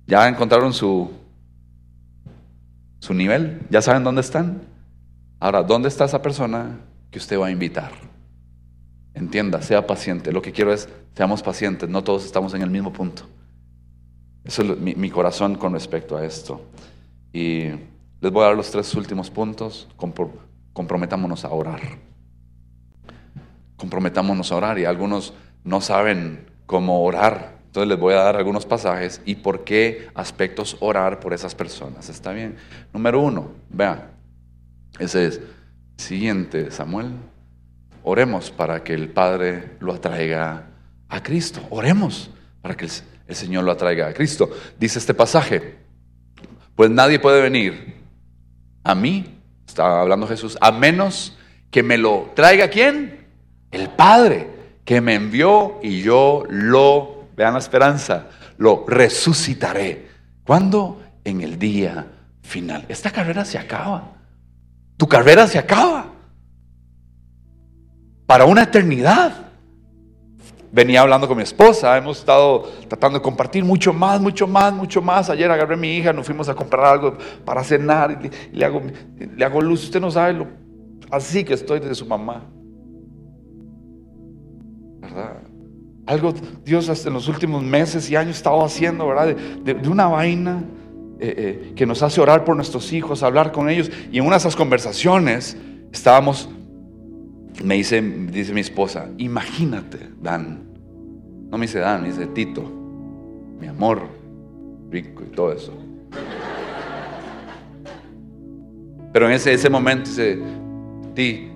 ¿Ya encontraron su, su nivel? ¿Ya saben dónde están? Ahora, ¿dónde está esa persona que usted va a invitar? Entienda, sea paciente. Lo que quiero es, seamos pacientes, no todos estamos en el mismo punto. Eso es mi, corazón con respecto a esto. Y les voy a dar los tres últimos puntos. comprometámonos a orar. Comprometámonos a orar. Y algunos no saben cómo orar. Entonces les voy a dar algunos pasajes y por qué aspectos orar por esas personas. ¿Está bien? Número uno, vea, ese es, siguiente, Samuel, oremos para que el Padre lo atraiga a Cristo. Oremos para que el, Señor lo atraiga a Cristo. Dice este pasaje, pues nadie puede venir a mí, está hablando Jesús, a menos que me lo traiga quién? El Padre que me envió y yo lo Vean la esperanza. Lo resucitaré. ¿Cuándo? En el día final. Esta carrera se acaba. Tu carrera se acaba. Para una eternidad. Venía hablando con mi esposa, hemos estado tratando de compartir mucho más, mucho más, mucho más. Ayer agarré a mi hija, nos fuimos a comprar algo para cenar le, hago, le hago luz. Usted no sabe lo así que estoy de su mamá. ¿Verdad? Algo Dios hasta en los últimos meses y años estado haciendo, ¿verdad? De, una vaina eh, eh, que nos hace orar por nuestros hijos, hablar con ellos. Y en una de esas conversaciones estábamos, me dice, dice mi esposa, imagínate, Dan. No me dice Dan, me dice Tito, mi amor, rico y todo eso. Pero en ese, ese momento dice, ti,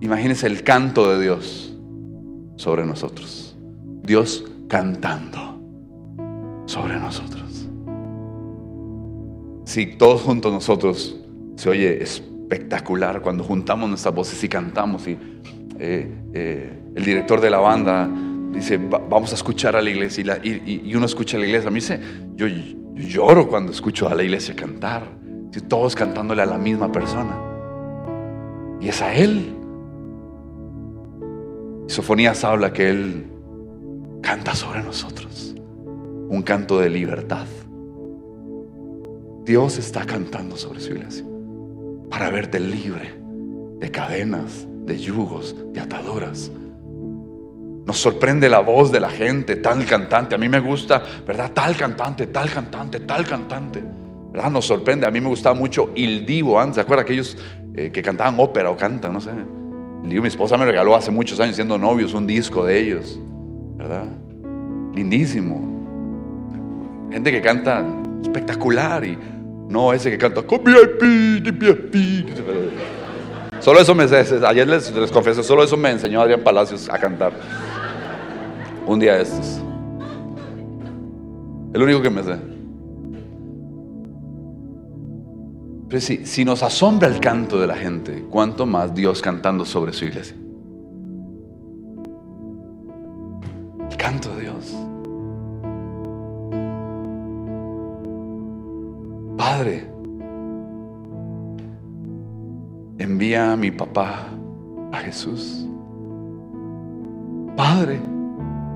imagínese el canto de Dios sobre nosotros. Dios cantando sobre nosotros. Si todos juntos nosotros se oye espectacular cuando juntamos nuestras voces y cantamos y eh, eh, el director de la banda dice vamos a escuchar a la iglesia y, uno escucha a la iglesia. A mí se, yo, lloro cuando escucho a la iglesia cantar. Si todos cantándole a la misma persona. Y es a Él Sofonías habla que Él canta sobre nosotros un canto de libertad. Dios está cantando sobre su iglesia para verte libre de cadenas, de yugos, de ataduras. Nos sorprende la voz de la gente, tal cantante. A mí me gusta, ¿verdad? Tal cantante, tal cantante, tal cantante. ¿verdad? Nos sorprende. A mí me gustaba mucho Il Divo. ¿Se acuerdan aquellos eh, que cantaban ópera o cantan? No sé. Mi esposa me regaló hace muchos años siendo novios un disco de ellos. ¿Verdad? Lindísimo. Gente que canta espectacular y no ese que canta con. Solo eso me. Ayer les, les confieso, solo eso me enseñó Adrián Palacios a cantar. Un día de estos. El único que me sé. Pero si, si nos asombra el canto de la gente, ¿cuánto más Dios cantando sobre su iglesia? El canto de Dios. Padre, envía a mi papá a Jesús. Padre,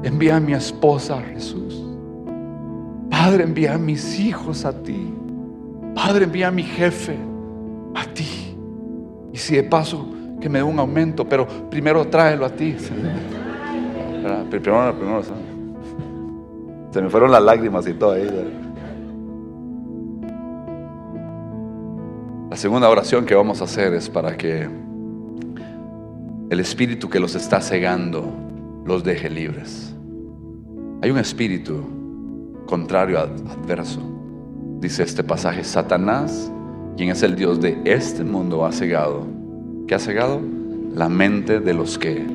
envía a mi esposa a Jesús. Padre, envía a mis hijos a ti. Padre, envía a mi jefe a ti. Y si de paso que me dé un aumento, pero primero tráelo a ti. Primero, primero, se me fueron las lágrimas y todo ahí. La segunda oración que vamos a hacer es para que el espíritu que los está cegando los deje libres. Hay un espíritu contrario adverso. Dice este pasaje, Satanás, quien es el Dios de este mundo, ha cegado. ¿Qué ha cegado? La mente de los que.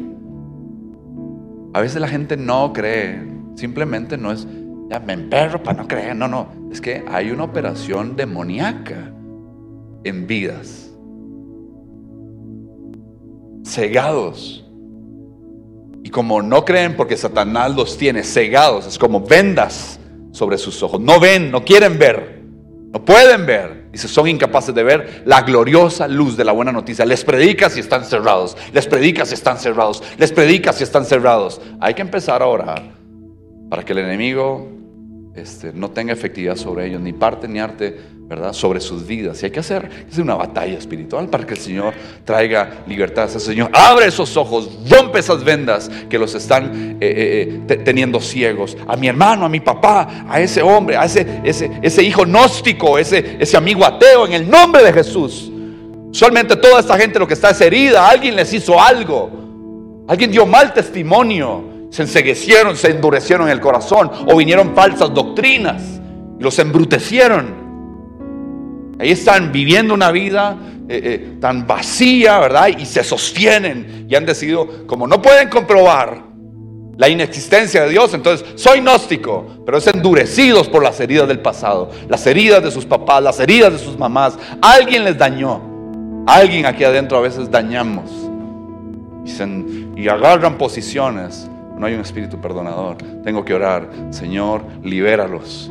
A veces la gente no cree, simplemente no es, ya me emperro para no creer, no, no, es que hay una operación demoníaca en vidas. Cegados. Y como no creen porque Satanás los tiene cegados, es como vendas sobre sus ojos. No ven, no quieren ver, no pueden ver. Dice, son incapaces de ver la gloriosa luz de la buena noticia. Les predica si están cerrados, les predica si están cerrados, les predica si están cerrados. Hay que empezar a orar para que el enemigo este, no tenga efectividad sobre ellos, ni parte ni arte ¿verdad? Sobre sus vidas. Y hay que hacer, es una batalla espiritual para que el Señor traiga libertad. El Señor abre esos ojos, rompe esas vendas que los están eh, eh, eh, teniendo ciegos. A mi hermano, a mi papá, a ese hombre, a ese, ese, ese hijo gnóstico, ese, ese amigo ateo, en el nombre de Jesús. Usualmente toda esta gente lo que está es herida, alguien les hizo algo, alguien dio mal testimonio se enseguecieron, se endurecieron en el corazón o vinieron falsas doctrinas y los embrutecieron. Ahí están viviendo una vida eh, eh, tan vacía, ¿verdad? Y se sostienen y han decidido, como no pueden comprobar la inexistencia de Dios, entonces soy gnóstico, pero es endurecidos por las heridas del pasado, las heridas de sus papás, las heridas de sus mamás. Alguien les dañó, alguien aquí adentro a veces dañamos y, y agarran posiciones. No hay un espíritu perdonador. Tengo que orar, Señor, libéralos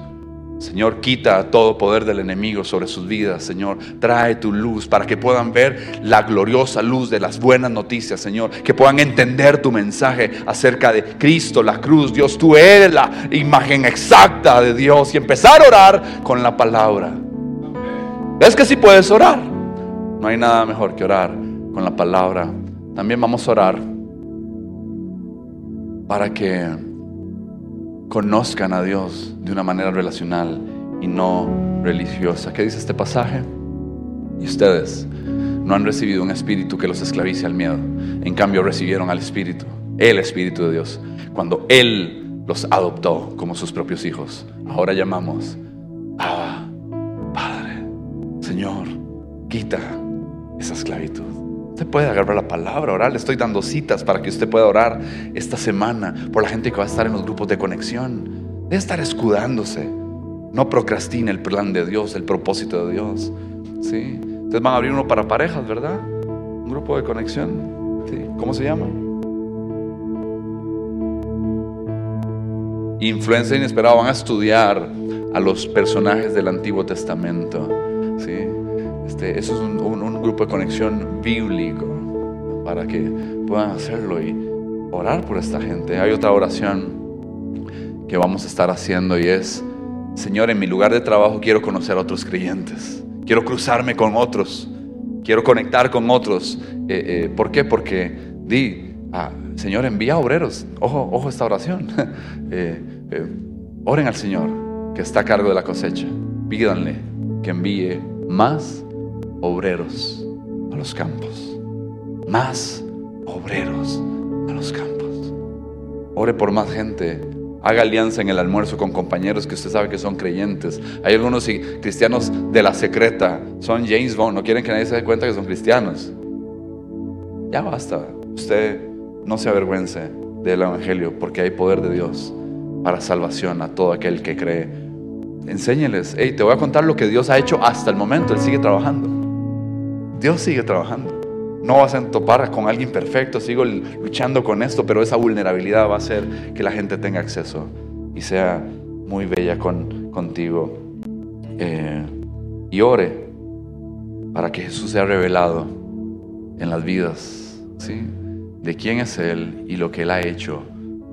Señor, quita todo poder del enemigo sobre sus vidas. Señor, trae tu luz para que puedan ver la gloriosa luz de las buenas noticias, Señor. Que puedan entender tu mensaje acerca de Cristo, la cruz. Dios, tú eres la imagen exacta de Dios. Y empezar a orar con la palabra. ¿Ves que si puedes orar? No hay nada mejor que orar con la palabra. También vamos a orar para que conozcan a Dios de una manera relacional y no religiosa. ¿Qué dice este pasaje? Y ustedes no han recibido un espíritu que los esclavice al miedo. En cambio recibieron al Espíritu, el Espíritu de Dios, cuando Él los adoptó como sus propios hijos. Ahora llamamos, Abba, Padre, Señor, quita esa esclavitud. Usted puede agarrar la palabra, orar. Le estoy dando citas para que usted pueda orar esta semana por la gente que va a estar en los grupos de conexión. Debe estar escudándose. No procrastine el plan de Dios, el propósito de Dios. ¿Sí? Ustedes van a abrir uno para parejas, ¿verdad? Un grupo de conexión. ¿Cómo se llama? Influencia inesperada. Van a estudiar a los personajes del Antiguo Testamento. ¿Sí? Este, eso es un, grupo de conexión bíblico para que puedan hacerlo y orar por esta gente. Hay otra oración que vamos a estar haciendo y es, Señor, en mi lugar de trabajo quiero conocer a otros creyentes, quiero cruzarme con otros, quiero conectar con otros. Eh, eh, ¿Por qué? Porque di, ah, Señor, envía obreros. Ojo, ojo esta oración. [laughs] Eh, oren al Señor que está a cargo de la cosecha. Pídanle que envíe más obreros a los campos. Más obreros a los campos. Ore por más gente. Haga alianza en el almuerzo con compañeros que usted sabe que son creyentes. Hay algunos cristianos de la secreta. Son James Bond. No quieren que nadie se dé cuenta que son cristianos. Ya basta. Usted no se avergüence del Evangelio porque hay poder de Dios para salvación a todo aquel que cree. Enséñeles, hey, te voy a contar lo que Dios ha hecho hasta el momento, Él sigue trabajando. Dios sigue trabajando. No vas a topar con alguien perfecto, sigo luchando con esto, pero esa vulnerabilidad va a hacer que la gente tenga acceso y sea muy bella con, contigo. Eh, y ore para que Jesús sea revelado en las vidas, ¿sí? De quién es Él y lo que Él ha hecho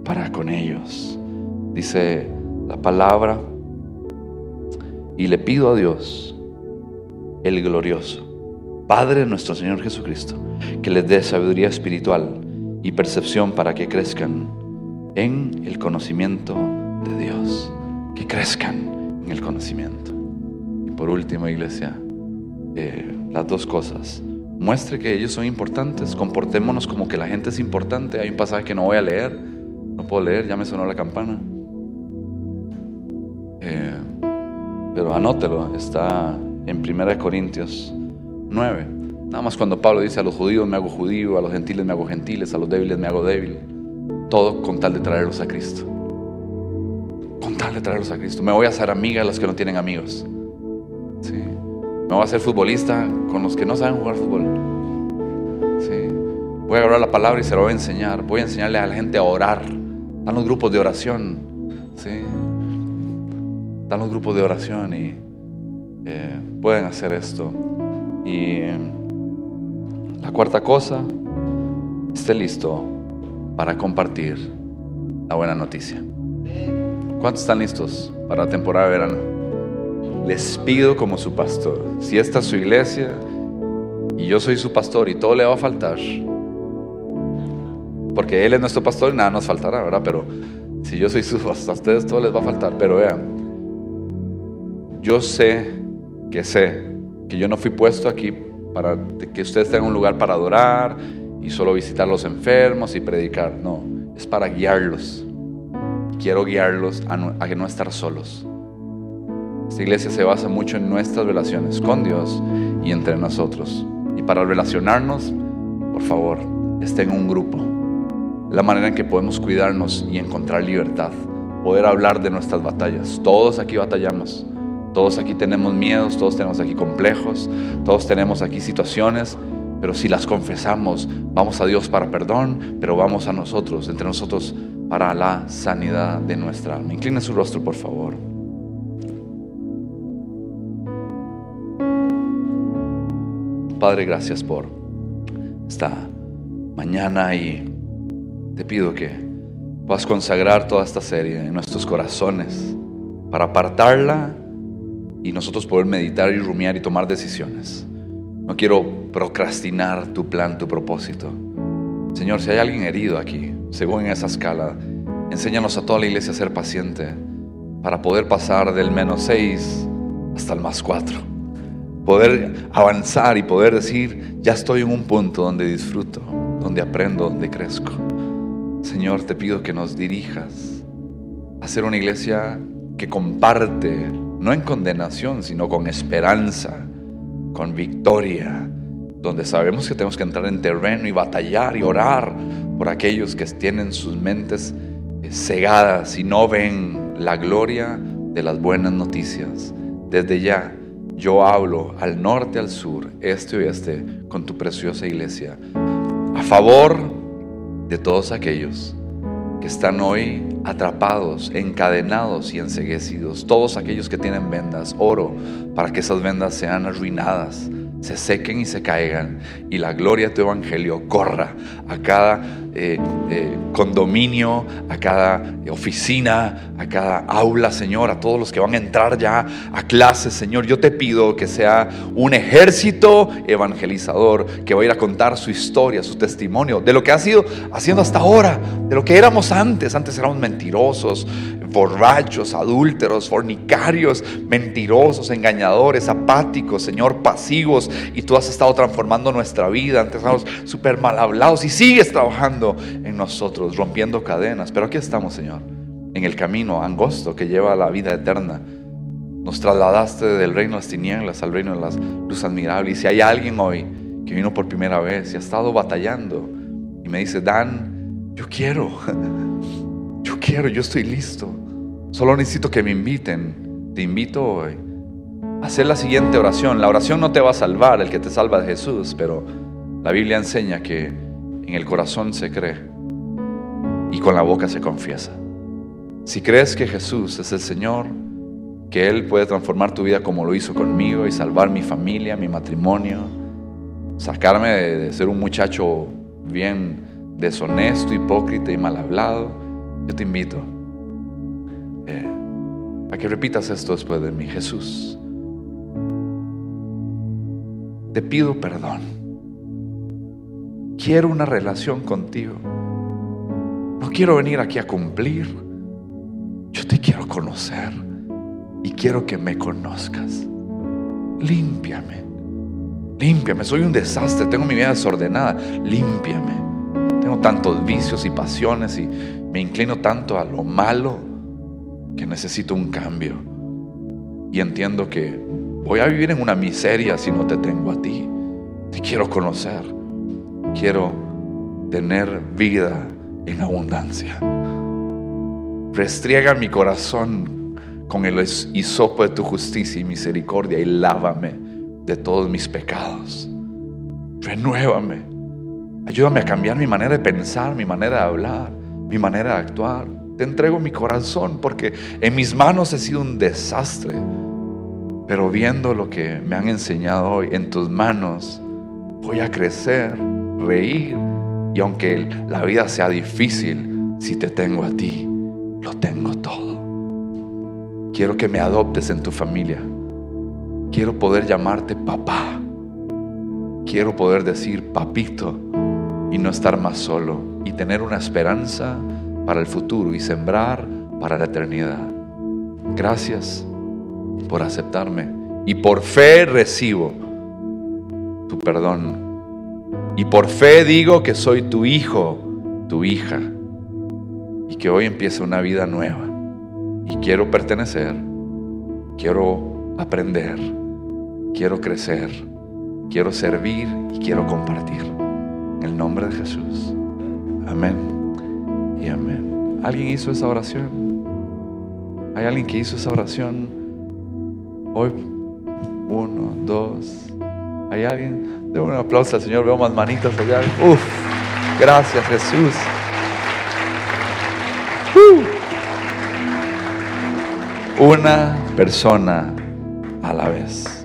para con ellos. Dice la palabra, y le pido a Dios, el glorioso, Padre nuestro Señor Jesucristo, que les dé sabiduría espiritual y percepción para que crezcan en el conocimiento de Dios, que crezcan en el conocimiento. Y por último, iglesia, eh, las dos cosas. Muestre que ellos son importantes, comportémonos como que la gente es importante. Hay un pasaje que no voy a leer, no puedo leer, ya me sonó la campana. Eh, pero anótelo, está en 1 Corintios 9. Nada más cuando Pablo dice a los judíos me hago judío, a los gentiles me hago gentiles, a los débiles me hago débil. Todo con tal de traerlos a Cristo. Con tal de traerlos a Cristo. Me voy a hacer amiga de los que no tienen amigos. ¿Sí? Me voy a hacer futbolista con los que no saben jugar fútbol. ¿Sí? Voy a agarrar la palabra y se lo voy a enseñar. Voy a enseñarle a la gente a orar. Están los grupos de oración. ¿Sí? Están los grupos de oración y eh, pueden hacer esto. Y la cuarta cosa, esté listo para compartir la buena noticia. ¿Cuántos están listos para la temporada de verano? Les pido como su pastor, si esta es su iglesia y yo soy su pastor y todo le va a faltar, porque Él es nuestro pastor y nada nos faltará, ¿verdad? Pero si yo soy su pastor, a ustedes todo les va a faltar, pero vean, yo sé que sé que yo no fui puesto aquí para que ustedes tengan un lugar para adorar y solo visitar los enfermos y predicar. No, es para guiarlos. Quiero guiarlos a no, a no estar solos. Esta iglesia se basa mucho en nuestras relaciones con Dios y entre nosotros. Y para relacionarnos, por favor, estén en un grupo. La manera en que podemos cuidarnos y encontrar libertad. Poder hablar de nuestras batallas. Todos aquí batallamos. Todos aquí tenemos miedos, todos tenemos aquí complejos, todos tenemos aquí situaciones, pero si las confesamos, vamos a Dios para perdón, pero vamos a nosotros, entre nosotros, para la sanidad de nuestra alma. Incline su rostro, por favor. Padre, gracias por esta mañana y te pido que puedas consagrar toda esta serie en nuestros corazones para apartarla y nosotros poder meditar y rumiar y tomar decisiones. No quiero procrastinar tu plan, tu propósito. Señor, si hay alguien herido aquí, según esa escala, enséñanos a toda la iglesia a ser paciente para poder pasar del menos seis hasta el más cuatro. Poder avanzar y poder decir, ya estoy en un punto donde disfruto, donde aprendo, donde crezco. Señor, te pido que nos dirijas a ser una iglesia que comparte no en condenación, sino con esperanza, con victoria, donde sabemos que tenemos que entrar en terreno y batallar y orar por aquellos que tienen sus mentes eh, cegadas y no ven la gloria de las buenas noticias. Desde ya yo hablo al norte, al sur, este oeste, con tu preciosa iglesia, a favor de todos aquellos que están hoy atrapados, encadenados y enseguecidos. Todos aquellos que tienen vendas, oro para que esas vendas sean arruinadas, se sequen y se caigan y la gloria de tu evangelio corra a cada eh, eh, condominio, a cada oficina, a cada aula, Señor, a todos los que van a entrar ya a clases, Señor. Yo te pido que sea un ejército evangelizador que va a ir a contar su historia, su testimonio, de lo que ha sido haciendo hasta ahora, de lo que éramos antes. Antes éramos mentirosos, borrachos, adúlteros, fornicarios, mentirosos, engañadores, apáticos, Señor, pasivos. Y tú has estado transformando nuestra vida. Antes éramos súper mal hablados y sigues trabajando en nosotros, rompiendo cadenas. Pero aquí estamos, Señor, en el camino angosto que lleva a la vida eterna. Nos trasladaste del reino de las tinieblas al reino de la luz admirable. Y si hay alguien hoy que vino por primera vez y ha estado batallando y me dice, Dan, yo quiero, [laughs] quiero, yo estoy listo. Solo necesito que me inviten. Te invito hoy a hacer la siguiente oración. La oración no te va a salvar, el que te salva es Jesús, pero la Biblia enseña que en el corazón se cree y con la boca se confiesa. Si crees que Jesús es el Señor, que Él puede transformar tu vida como lo hizo conmigo y salvar mi familia, mi matrimonio, sacarme de, ser un muchacho bien deshonesto, hipócrita y mal hablado, yo te invito eh, a que repitas esto después de mí. Jesús, te pido perdón. Quiero una relación contigo. No quiero venir aquí a cumplir. Yo te quiero conocer y quiero que me conozcas. Límpiame. Límpiame. Soy un desastre. Tengo mi vida desordenada. Límpiame. Tengo tantos vicios y pasiones y me inclino tanto a lo malo que necesito un cambio. Y entiendo que voy a vivir en una miseria si no te tengo a ti. Te quiero conocer. Quiero tener vida en abundancia. Restriega mi corazón con el hisopo de tu justicia y misericordia y lávame de todos mis pecados. Renuévame. Ayúdame a cambiar mi manera de pensar, mi manera de hablar, mi manera de actuar. Te entrego mi corazón porque en mis manos he sido un desastre. Pero viendo lo que me han enseñado hoy, en tus manos voy a crecer, reír. Y aunque la vida sea difícil, si te tengo a ti, lo tengo todo. Quiero que me adoptes en tu familia. Quiero poder llamarte papá. Quiero poder decir papito y no estar más solo y tener una esperanza para el futuro y sembrar para la eternidad. Gracias por aceptarme y por fe recibo tu perdón. Y por fe digo que soy tu hijo, tu hija, y que hoy empieza una vida nueva y quiero pertenecer, quiero aprender, quiero crecer, quiero servir y quiero compartir. En el nombre de Jesús. Amén y amén. ¿Alguien hizo esa oración? ¿Hay alguien que hizo esa oración hoy? Uno, dos. ¿Hay alguien? Denle un aplauso al Señor. Veo más manitas allá. Uf, gracias Jesús. una persona a la vez.